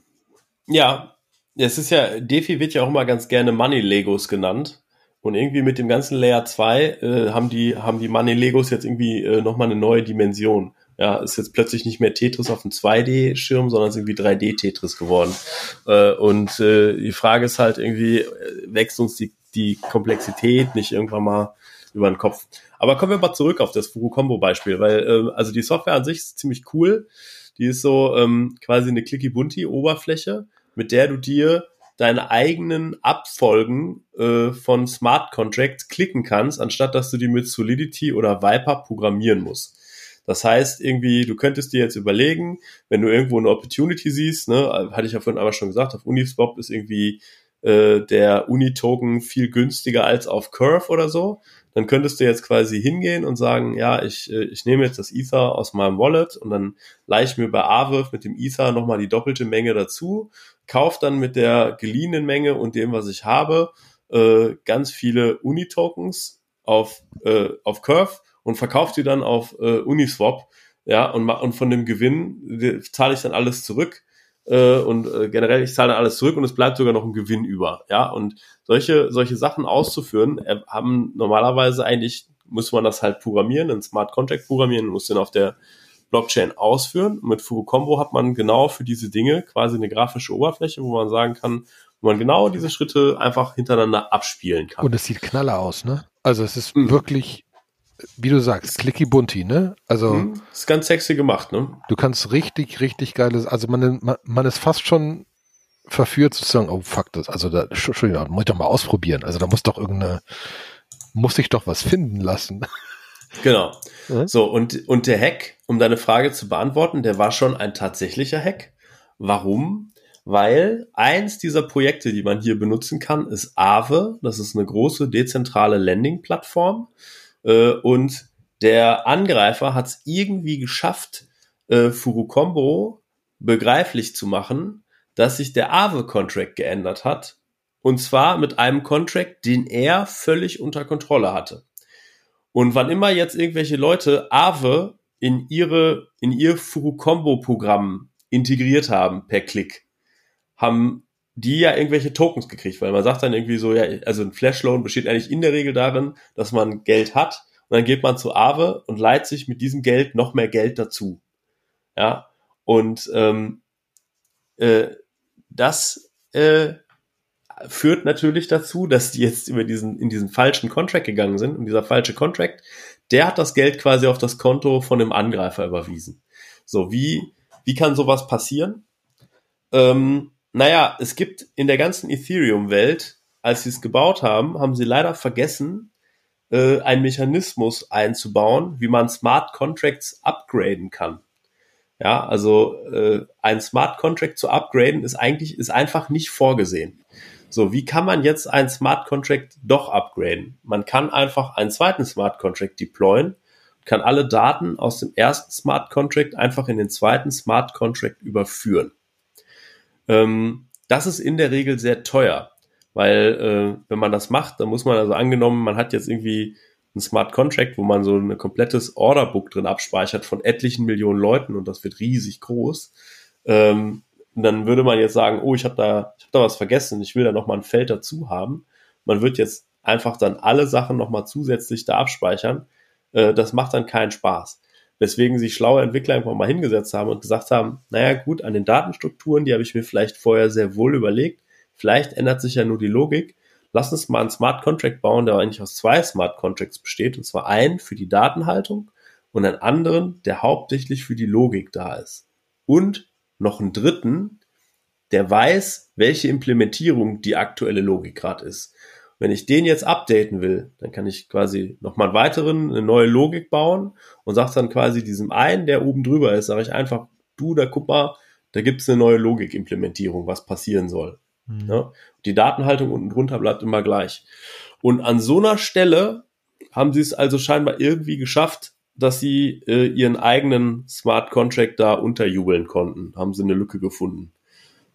Ja, es ist ja, Defi wird ja auch immer ganz gerne Money Legos genannt. Und irgendwie mit dem ganzen Layer 2 äh, haben die, haben die Money Legos jetzt irgendwie äh, nochmal eine neue Dimension. Ja, ist jetzt plötzlich nicht mehr Tetris auf dem 2D-Schirm, sondern ist irgendwie 3D-Tetris geworden. Äh, und äh, die Frage ist halt irgendwie, äh, wächst uns die, die Komplexität nicht irgendwann mal über den Kopf. Aber kommen wir mal zurück auf das Fugu-Combo-Beispiel, weil äh, also die Software an sich ist ziemlich cool. Die ist so ähm, quasi eine Clicky-Bunty-Oberfläche, mit der du dir deine eigenen Abfolgen äh, von Smart Contracts klicken kannst, anstatt dass du die mit Solidity oder Viper programmieren musst. Das heißt, irgendwie, du könntest dir jetzt überlegen, wenn du irgendwo eine Opportunity siehst, ne, hatte ich ja vorhin einmal schon gesagt, auf Uniswap ist irgendwie äh, der Uni-Token viel günstiger als auf Curve oder so, dann könntest du jetzt quasi hingehen und sagen, ja, ich, äh, ich nehme jetzt das Ether aus meinem Wallet und dann leih ich mir bei Aave mit dem Ether nochmal die doppelte Menge dazu, kauf dann mit der geliehenen Menge und dem, was ich habe, äh, ganz viele Uni-Tokens auf, äh, auf Curve und verkauft die dann auf äh, Uniswap, ja, und, und von dem Gewinn zahle ich dann alles zurück äh, und äh, generell ich zahle dann alles zurück und es bleibt sogar noch ein Gewinn über, ja, und solche solche Sachen auszuführen, äh, haben normalerweise eigentlich muss man das halt programmieren, einen Smart Contract programmieren, muss den auf der Blockchain ausführen. Und mit Fugu hat man genau für diese Dinge quasi eine grafische Oberfläche, wo man sagen kann, wo man genau diese Schritte einfach hintereinander abspielen kann. Und es sieht knaller aus, ne? Also es ist mhm. wirklich wie du sagst, clicky bunti, ne? Also. Hm, ist ganz sexy gemacht, ne? Du kannst richtig, richtig geiles, also man, man, man ist fast schon verführt zu sagen, oh fuck, das, also da, Entschuldigung, muss ich doch mal ausprobieren. Also da muss doch irgendeine, muss ich doch was finden lassen. [LAUGHS] Genau. Ja? So, und, und der Hack, um deine Frage zu beantworten, der war schon ein tatsächlicher Hack. Warum? Weil eins dieser Projekte, die man hier benutzen kann, ist Aave. Das ist eine große dezentrale Landing-Plattform. Äh, und der Angreifer hat es irgendwie geschafft, äh, Furukombo begreiflich zu machen, dass sich der Aave-Contract geändert hat. Und zwar mit einem Contract, den er völlig unter Kontrolle hatte. Und wann immer jetzt irgendwelche Leute Aave in ihre, in ihr Furukombo-Programm integriert haben per Klick, haben die ja irgendwelche Tokens gekriegt, weil man sagt dann irgendwie so, ja, also ein Flashloan besteht eigentlich in der Regel darin, dass man Geld hat und dann geht man zu Aave und leiht sich mit diesem Geld noch mehr Geld dazu. Ja, und ähm, äh, das äh, führt natürlich dazu, dass die jetzt über diesen, in diesen falschen Contract gegangen sind und dieser falsche Contract, der hat das Geld quasi auf das Konto von dem Angreifer überwiesen. So, wie, wie kann sowas passieren? Ähm, naja, es gibt in der ganzen Ethereum-Welt, als sie es gebaut haben, haben sie leider vergessen, äh, einen Mechanismus einzubauen, wie man Smart Contracts upgraden kann. Ja, also äh, ein Smart Contract zu upgraden ist eigentlich ist einfach nicht vorgesehen. So, wie kann man jetzt einen Smart Contract doch upgraden? Man kann einfach einen zweiten Smart Contract deployen, kann alle Daten aus dem ersten Smart Contract einfach in den zweiten Smart Contract überführen. Ähm, das ist in der Regel sehr teuer, weil äh, wenn man das macht, dann muss man also angenommen, man hat jetzt irgendwie ein Smart Contract, wo man so ein komplettes Orderbook drin abspeichert von etlichen Millionen Leuten und das wird riesig groß. Ähm, dann würde man jetzt sagen, oh, ich habe da, ich habe da was vergessen, ich will da noch mal ein Feld dazu haben. Man wird jetzt einfach dann alle Sachen noch mal zusätzlich da abspeichern. Äh, das macht dann keinen Spaß. Weswegen sich schlaue Entwickler einfach mal hingesetzt haben und gesagt haben, naja gut, an den Datenstrukturen, die habe ich mir vielleicht vorher sehr wohl überlegt. Vielleicht ändert sich ja nur die Logik lass uns mal einen Smart Contract bauen, der eigentlich aus zwei Smart Contracts besteht, und zwar einen für die Datenhaltung und einen anderen, der hauptsächlich für die Logik da ist. Und noch einen dritten, der weiß, welche Implementierung die aktuelle Logik gerade ist. Wenn ich den jetzt updaten will, dann kann ich quasi nochmal einen weiteren, eine neue Logik bauen und sage dann quasi diesem einen, der oben drüber ist, sage ich einfach, du, da guck mal, da gibt es eine neue Logikimplementierung, was passieren soll. Mhm. Ja? Die Datenhaltung unten drunter bleibt immer gleich. Und an so einer Stelle haben sie es also scheinbar irgendwie geschafft, dass sie äh, ihren eigenen Smart Contract da unterjubeln konnten. Haben sie eine Lücke gefunden.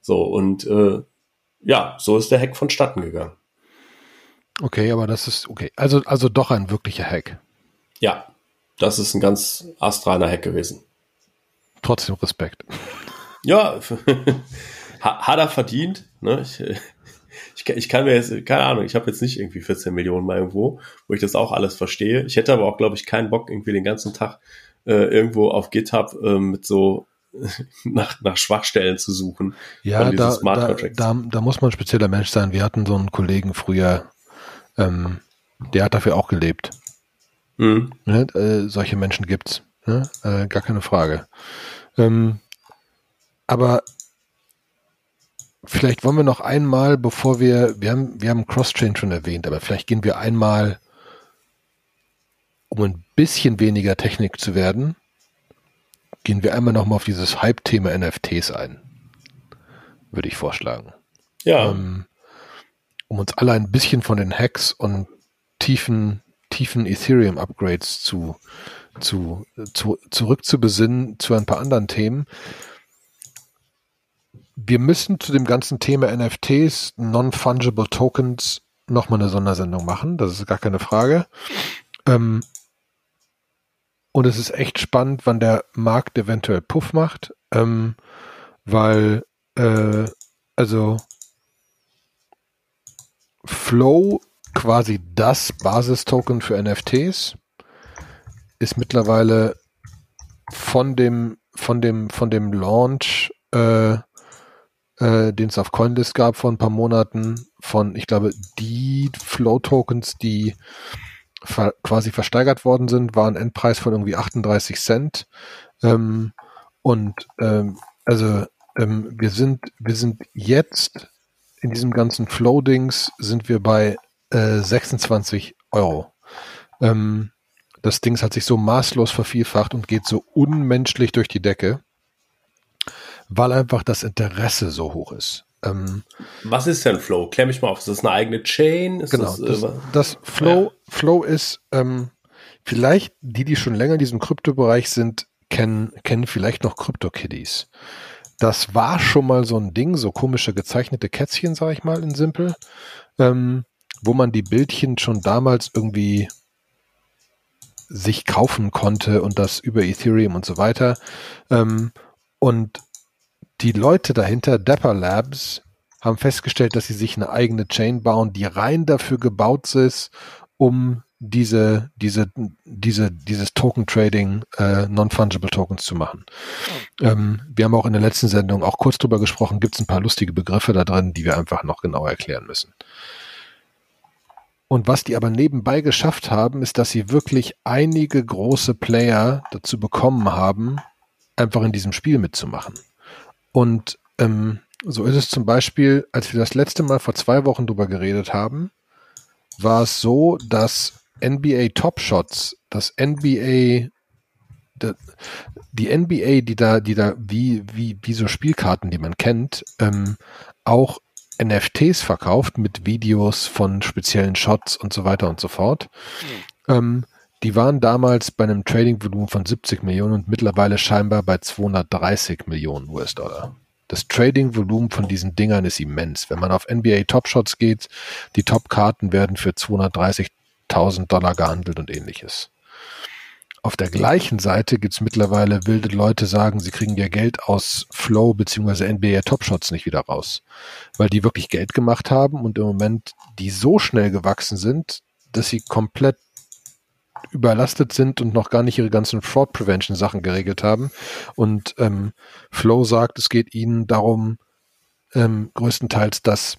So, und äh, ja, so ist der Hack vonstatten gegangen. Okay, aber das ist okay. Also, also doch ein wirklicher Hack. Ja, das ist ein ganz astreiner Hack gewesen. Trotzdem Respekt. Ja, [LAUGHS] hat er verdient. Ne? Ich, [LAUGHS] ich, ich kann mir jetzt, keine Ahnung, ich habe jetzt nicht irgendwie 14 Millionen mal irgendwo, wo ich das auch alles verstehe. Ich hätte aber auch, glaube ich, keinen Bock, irgendwie den ganzen Tag äh, irgendwo auf GitHub äh, mit so [LAUGHS] nach, nach Schwachstellen zu suchen. Ja, da, da, da, da, muss man ein spezieller Mensch sein. Wir hatten so einen Kollegen früher, ähm, der hat dafür auch gelebt. Mhm. Ne? Äh, solche Menschen gibt's. Ne? Äh, gar keine Frage. Ähm, aber vielleicht wollen wir noch einmal, bevor wir, wir haben, wir haben Cross-Chain schon erwähnt, aber vielleicht gehen wir einmal, um ein bisschen weniger Technik zu werden, gehen wir einmal nochmal auf dieses Hype-Thema NFTs ein. Würde ich vorschlagen. Ja. Ähm, um uns alle ein bisschen von den Hacks und tiefen, tiefen Ethereum-Upgrades zu, zu, zu, zurückzubesinnen zu ein paar anderen Themen wir müssen zu dem ganzen Thema NFTs, Non-Fungible Tokens, nochmal eine Sondersendung machen. Das ist gar keine Frage. Ähm, und es ist echt spannend, wann der Markt eventuell Puff macht, ähm, weil, äh, also Flow, quasi das Basistoken für NFTs, ist mittlerweile von dem, von dem, von dem Launch äh, äh, den es auf Coinlist gab vor ein paar Monaten von, ich glaube, die Flow-Tokens, die ver quasi versteigert worden sind, war ein Endpreis von irgendwie 38 Cent. Ähm, und ähm, also ähm, wir sind wir sind jetzt in diesem ganzen Flow-Dings sind wir bei äh, 26 Euro. Ähm, das Ding hat sich so maßlos vervielfacht und geht so unmenschlich durch die Decke, weil einfach das Interesse so hoch ist. Ähm, Was ist denn Flow? Klär mich mal auf. Ist das eine eigene Chain? Ist genau. Das, das, äh, das Flow, ja. Flow ist ähm, vielleicht die, die schon länger in diesem Kryptobereich sind, kennen, kennen vielleicht noch Crypto-Kiddies. Das war schon mal so ein Ding, so komische gezeichnete Kätzchen, sag ich mal, in Simpel, ähm, wo man die Bildchen schon damals irgendwie sich kaufen konnte und das über Ethereum und so weiter. Ähm, und die Leute dahinter, Dapper Labs, haben festgestellt, dass sie sich eine eigene Chain bauen, die rein dafür gebaut ist, um diese, diese, diese, dieses Token Trading, äh, Non-Fungible Tokens zu machen. Ähm, wir haben auch in der letzten Sendung auch kurz drüber gesprochen, gibt es ein paar lustige Begriffe da drin, die wir einfach noch genauer erklären müssen. Und was die aber nebenbei geschafft haben, ist, dass sie wirklich einige große Player dazu bekommen haben, einfach in diesem Spiel mitzumachen. Und ähm, so ist es zum Beispiel, als wir das letzte Mal vor zwei Wochen drüber geredet haben, war es so, dass NBA Top Shots, das NBA, die NBA, die da, die da wie, wie, wie so Spielkarten, die man kennt, ähm, auch NFTs verkauft mit Videos von speziellen Shots und so weiter und so fort. Mhm. Ähm, die waren damals bei einem Trading-Volumen von 70 Millionen und mittlerweile scheinbar bei 230 Millionen US-Dollar. Das Trading-Volumen von diesen Dingern ist immens. Wenn man auf NBA Top Shots geht, die Top-Karten werden für 230.000 Dollar gehandelt und ähnliches. Auf der gleichen Seite gibt's mittlerweile wilde Leute sagen, sie kriegen ihr Geld aus Flow bzw. NBA Top Shots nicht wieder raus, weil die wirklich Geld gemacht haben und im Moment die so schnell gewachsen sind, dass sie komplett überlastet sind und noch gar nicht ihre ganzen Fraud Prevention Sachen geregelt haben. Und ähm, Flow sagt, es geht ihnen darum, ähm, größtenteils, dass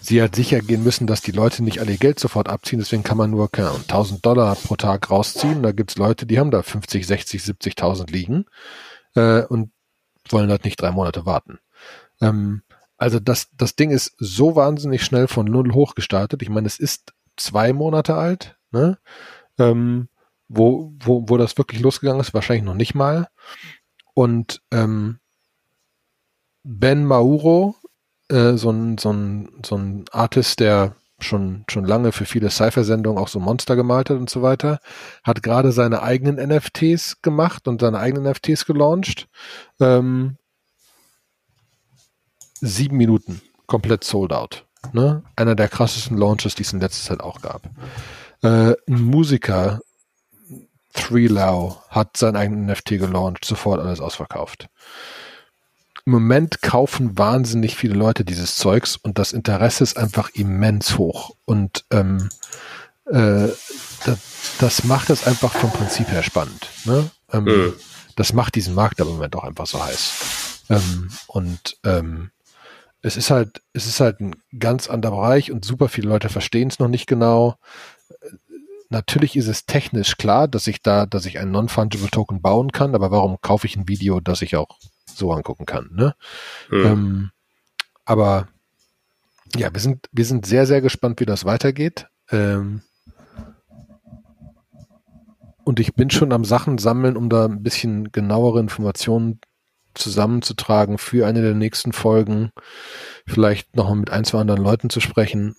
sie halt sicher gehen müssen, dass die Leute nicht alle ihr Geld sofort abziehen. Deswegen kann man nur keine Ahnung, 1000 Dollar pro Tag rausziehen. Da gibt's Leute, die haben da 50, 60, 70.000 liegen äh, und wollen halt nicht drei Monate warten. Ähm, also das, das Ding ist so wahnsinnig schnell von null hoch gestartet. Ich meine, es ist zwei Monate alt ne? Ähm, wo, wo, wo das wirklich losgegangen ist, wahrscheinlich noch nicht mal. Und ähm, Ben Mauro, äh, so ein, so ein, so ein Artist, der schon, schon lange für viele Cypher-Sendungen auch so Monster gemalt hat und so weiter, hat gerade seine eigenen NFTs gemacht und seine eigenen NFTs gelauncht. Ähm, sieben Minuten, komplett sold out. Ne? Einer der krassesten Launches, die es in letzter Zeit auch gab. Äh, ein Musiker, Three Lau, hat sein eigenes NFT gelauncht, sofort alles ausverkauft. Im Moment kaufen wahnsinnig viele Leute dieses Zeugs und das Interesse ist einfach immens hoch. Und ähm, äh, das, das macht es einfach vom Prinzip her spannend. Ne? Ähm, mhm. Das macht diesen Markt aber im Moment auch einfach so heiß. Ähm, und ähm, es ist halt, es ist halt ein ganz anderer Bereich und super viele Leute verstehen es noch nicht genau natürlich ist es technisch klar, dass ich da, dass ich einen Non-Fungible Token bauen kann, aber warum kaufe ich ein Video, das ich auch so angucken kann, ne? Mhm. Ähm, aber ja, wir sind, wir sind sehr, sehr gespannt, wie das weitergeht. Ähm, und ich bin schon am Sachen sammeln, um da ein bisschen genauere Informationen zusammenzutragen für eine der nächsten Folgen. Vielleicht noch mit ein, zwei anderen Leuten zu sprechen.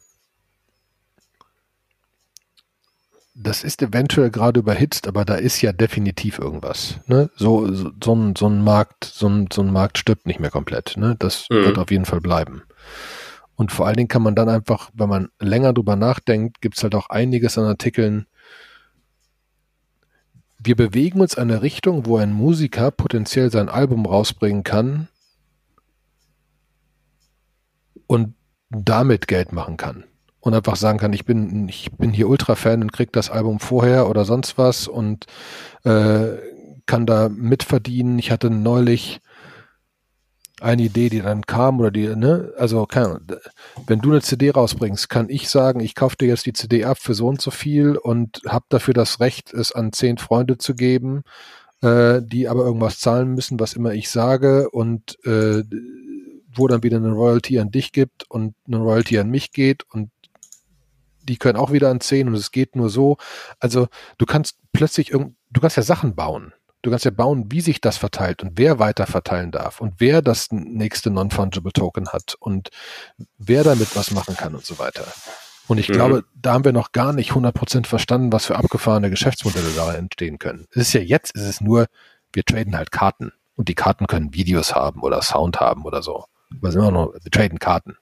Das ist eventuell gerade überhitzt, aber da ist ja definitiv irgendwas. Ne? So, so, so, ein, so ein Markt, so ein, so ein Markt stirbt nicht mehr komplett. Ne? Das mhm. wird auf jeden Fall bleiben. Und vor allen Dingen kann man dann einfach, wenn man länger drüber nachdenkt, gibt's halt auch einiges an Artikeln. Wir bewegen uns in eine Richtung, wo ein Musiker potenziell sein Album rausbringen kann und damit Geld machen kann und einfach sagen kann, ich bin, ich bin hier Ultra-Fan und krieg das Album vorher oder sonst was und äh, kann da mitverdienen. Ich hatte neulich eine Idee, die dann kam oder die, ne, also Ahnung, wenn du eine CD rausbringst, kann ich sagen, ich kaufe dir jetzt die CD ab für so und so viel und habe dafür das Recht, es an zehn Freunde zu geben, äh, die aber irgendwas zahlen müssen, was immer ich sage und äh, wo dann wieder eine Royalty an dich gibt und eine Royalty an mich geht und die können auch wieder an zehn und es geht nur so. Also du kannst plötzlich irgend, du kannst ja Sachen bauen. Du kannst ja bauen, wie sich das verteilt und wer weiter verteilen darf und wer das nächste Non-Fungible Token hat und wer damit was machen kann und so weiter. Und ich mhm. glaube, da haben wir noch gar nicht 100% verstanden, was für abgefahrene Geschäftsmodelle da entstehen können. Es ist ja jetzt, ist es nur, wir traden halt Karten und die Karten können Videos haben oder Sound haben oder so. Sind immer noch, wir traden Karten.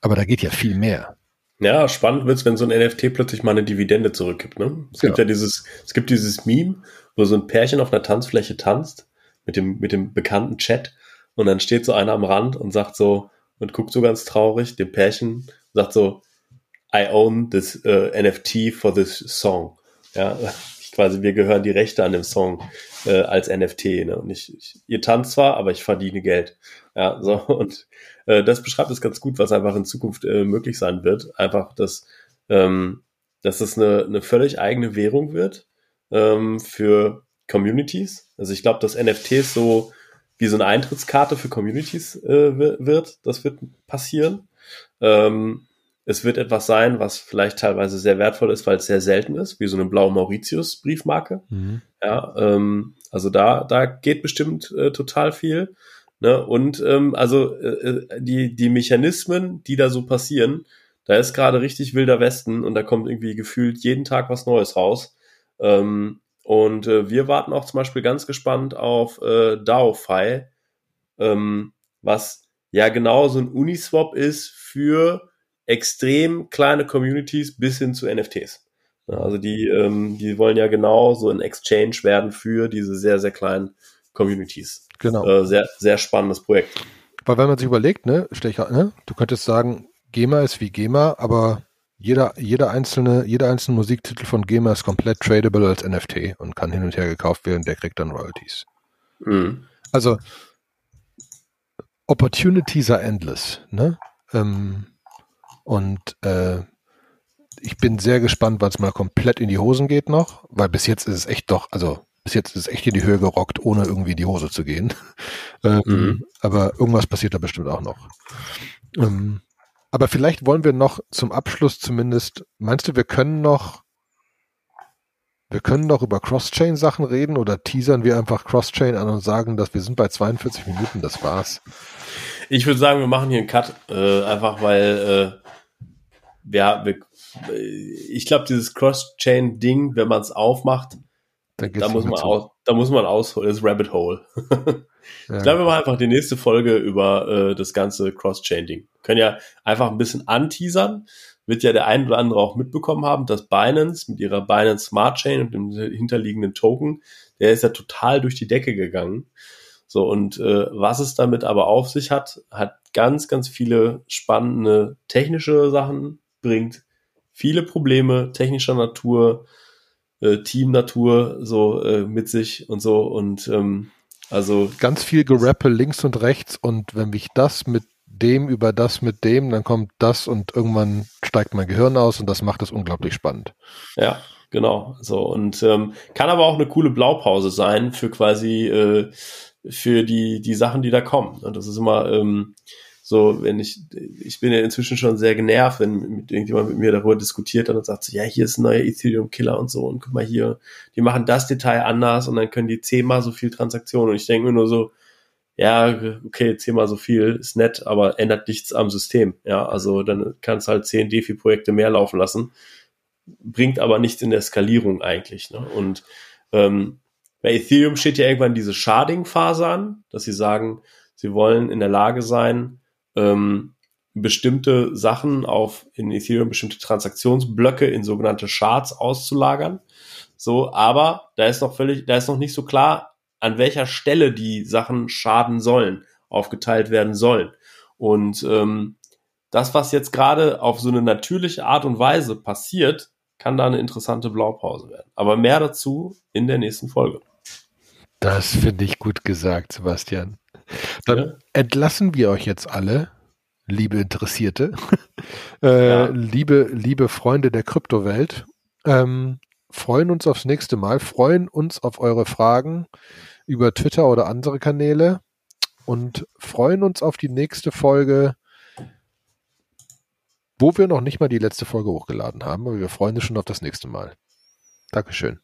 Aber da geht ja viel mehr. Ja, spannend wird's, wenn so ein NFT plötzlich mal eine Dividende zurückgibt. Ne? Es gibt ja. ja dieses, es gibt dieses Meme, wo so ein Pärchen auf einer Tanzfläche tanzt mit dem mit dem bekannten Chat und dann steht so einer am Rand und sagt so und guckt so ganz traurig dem Pärchen sagt so I own this uh, NFT for this song. Ja, [LAUGHS] quasi wir gehören die Rechte an dem Song äh, als NFT. Ne? Und ich, ich, ihr tanzt zwar, aber ich verdiene Geld. Ja, so und äh, das beschreibt es ganz gut, was einfach in Zukunft äh, möglich sein wird. Einfach, dass, ähm, dass es eine, eine völlig eigene Währung wird ähm, für Communities. Also ich glaube, dass NFTs so wie so eine Eintrittskarte für Communities äh, wird. Das wird passieren. Ähm, es wird etwas sein, was vielleicht teilweise sehr wertvoll ist, weil es sehr selten ist, wie so eine blaue Mauritius-Briefmarke. Mhm. Ja, ähm, also da, da geht bestimmt äh, total viel. Ne? Und ähm, also äh, äh, die, die Mechanismen, die da so passieren, da ist gerade richtig wilder Westen und da kommt irgendwie gefühlt jeden Tag was Neues raus. Ähm, und äh, wir warten auch zum Beispiel ganz gespannt auf äh, DAO-Fi, ähm, was ja genau so ein Uniswap ist für extrem kleine Communities bis hin zu NFTs. Also die, ähm, die wollen ja genau so ein Exchange werden für diese sehr, sehr kleinen Communities. Genau. Äh, sehr, sehr spannendes Projekt. Weil wenn man sich überlegt, ne, Stecher, ne, du könntest sagen, GEMA ist wie GEMA, aber jeder, jeder einzelne, jeder einzelne Musiktitel von GEMA ist komplett tradable als NFT und kann hin und her gekauft werden, der kriegt dann Royalties. Mhm. Also Opportunities are endless, ne? Ähm, und äh, ich bin sehr gespannt, wann es mal komplett in die Hosen geht noch, weil bis jetzt ist es echt doch, also bis jetzt ist es echt in die Höhe gerockt, ohne irgendwie in die Hose zu gehen. [LAUGHS] ähm, mhm. Aber irgendwas passiert da bestimmt auch noch. Ähm, aber vielleicht wollen wir noch zum Abschluss zumindest, meinst du, wir können noch, wir können noch über Cross-Chain-Sachen reden oder teasern wir einfach Cross-Chain an und sagen, dass wir sind bei 42 Minuten, das war's. Ich würde sagen, wir machen hier einen Cut, äh, einfach weil äh, ja, wir, ich glaube, dieses Cross-Chain-Ding, wenn man es aufmacht, da muss man aus, da muss man ausholen, das Rabbit Hole. [LAUGHS] ja. Ich glaube, wir machen einfach die nächste Folge über äh, das ganze Cross-Chain-Ding. Können ja einfach ein bisschen anteasern. Wird ja der ein oder andere auch mitbekommen haben, dass Binance mit ihrer Binance Smart Chain und dem hinterliegenden Token, der ist ja total durch die Decke gegangen. So, und äh, was es damit aber auf sich hat, hat ganz, ganz viele spannende technische Sachen, bringt viele Probleme technischer Natur, äh, Team-Natur so äh, mit sich und so und ähm, also ganz viel Gerappel links und rechts und wenn mich das mit dem über das mit dem, dann kommt das und irgendwann steigt mein Gehirn aus und das macht es unglaublich spannend. Ja, genau. So und ähm, kann aber auch eine coole Blaupause sein für quasi äh, für die die Sachen, die da kommen. Und das ist immer ähm, so, wenn ich, ich bin ja inzwischen schon sehr genervt, wenn mit irgendjemand mit mir darüber diskutiert und sagt so, ja, hier ist ein neuer Ethereum-Killer und so und guck mal hier, die machen das Detail anders und dann können die zehnmal so viel Transaktionen. Und ich denke mir nur so, ja, okay, zehnmal so viel ist nett, aber ändert nichts am System, ja, also dann kannst halt zehn DeFi-Projekte mehr laufen lassen, bringt aber nichts in der Skalierung eigentlich, ne? und ähm, bei Ethereum steht ja irgendwann diese Sharding-Phase an, dass sie sagen, sie wollen in der Lage sein, ähm, bestimmte Sachen auf in Ethereum bestimmte Transaktionsblöcke in sogenannte Shards auszulagern. So, aber da ist noch völlig, da ist noch nicht so klar, an welcher Stelle die Sachen schaden sollen, aufgeteilt werden sollen. Und ähm, das, was jetzt gerade auf so eine natürliche Art und Weise passiert, kann da eine interessante Blaupause werden. Aber mehr dazu in der nächsten Folge. Das finde ich gut gesagt, Sebastian. Dann ja. entlassen wir euch jetzt alle, liebe Interessierte, [LAUGHS] äh, ja. liebe, liebe Freunde der Kryptowelt. Ähm, freuen uns aufs nächste Mal, freuen uns auf eure Fragen über Twitter oder andere Kanäle und freuen uns auf die nächste Folge, wo wir noch nicht mal die letzte Folge hochgeladen haben, aber wir freuen uns schon auf das nächste Mal. Dankeschön.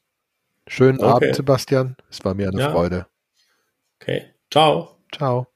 Schönen okay. Abend, Sebastian. Es war mir eine ja. Freude. Okay. Ciao. Ciao.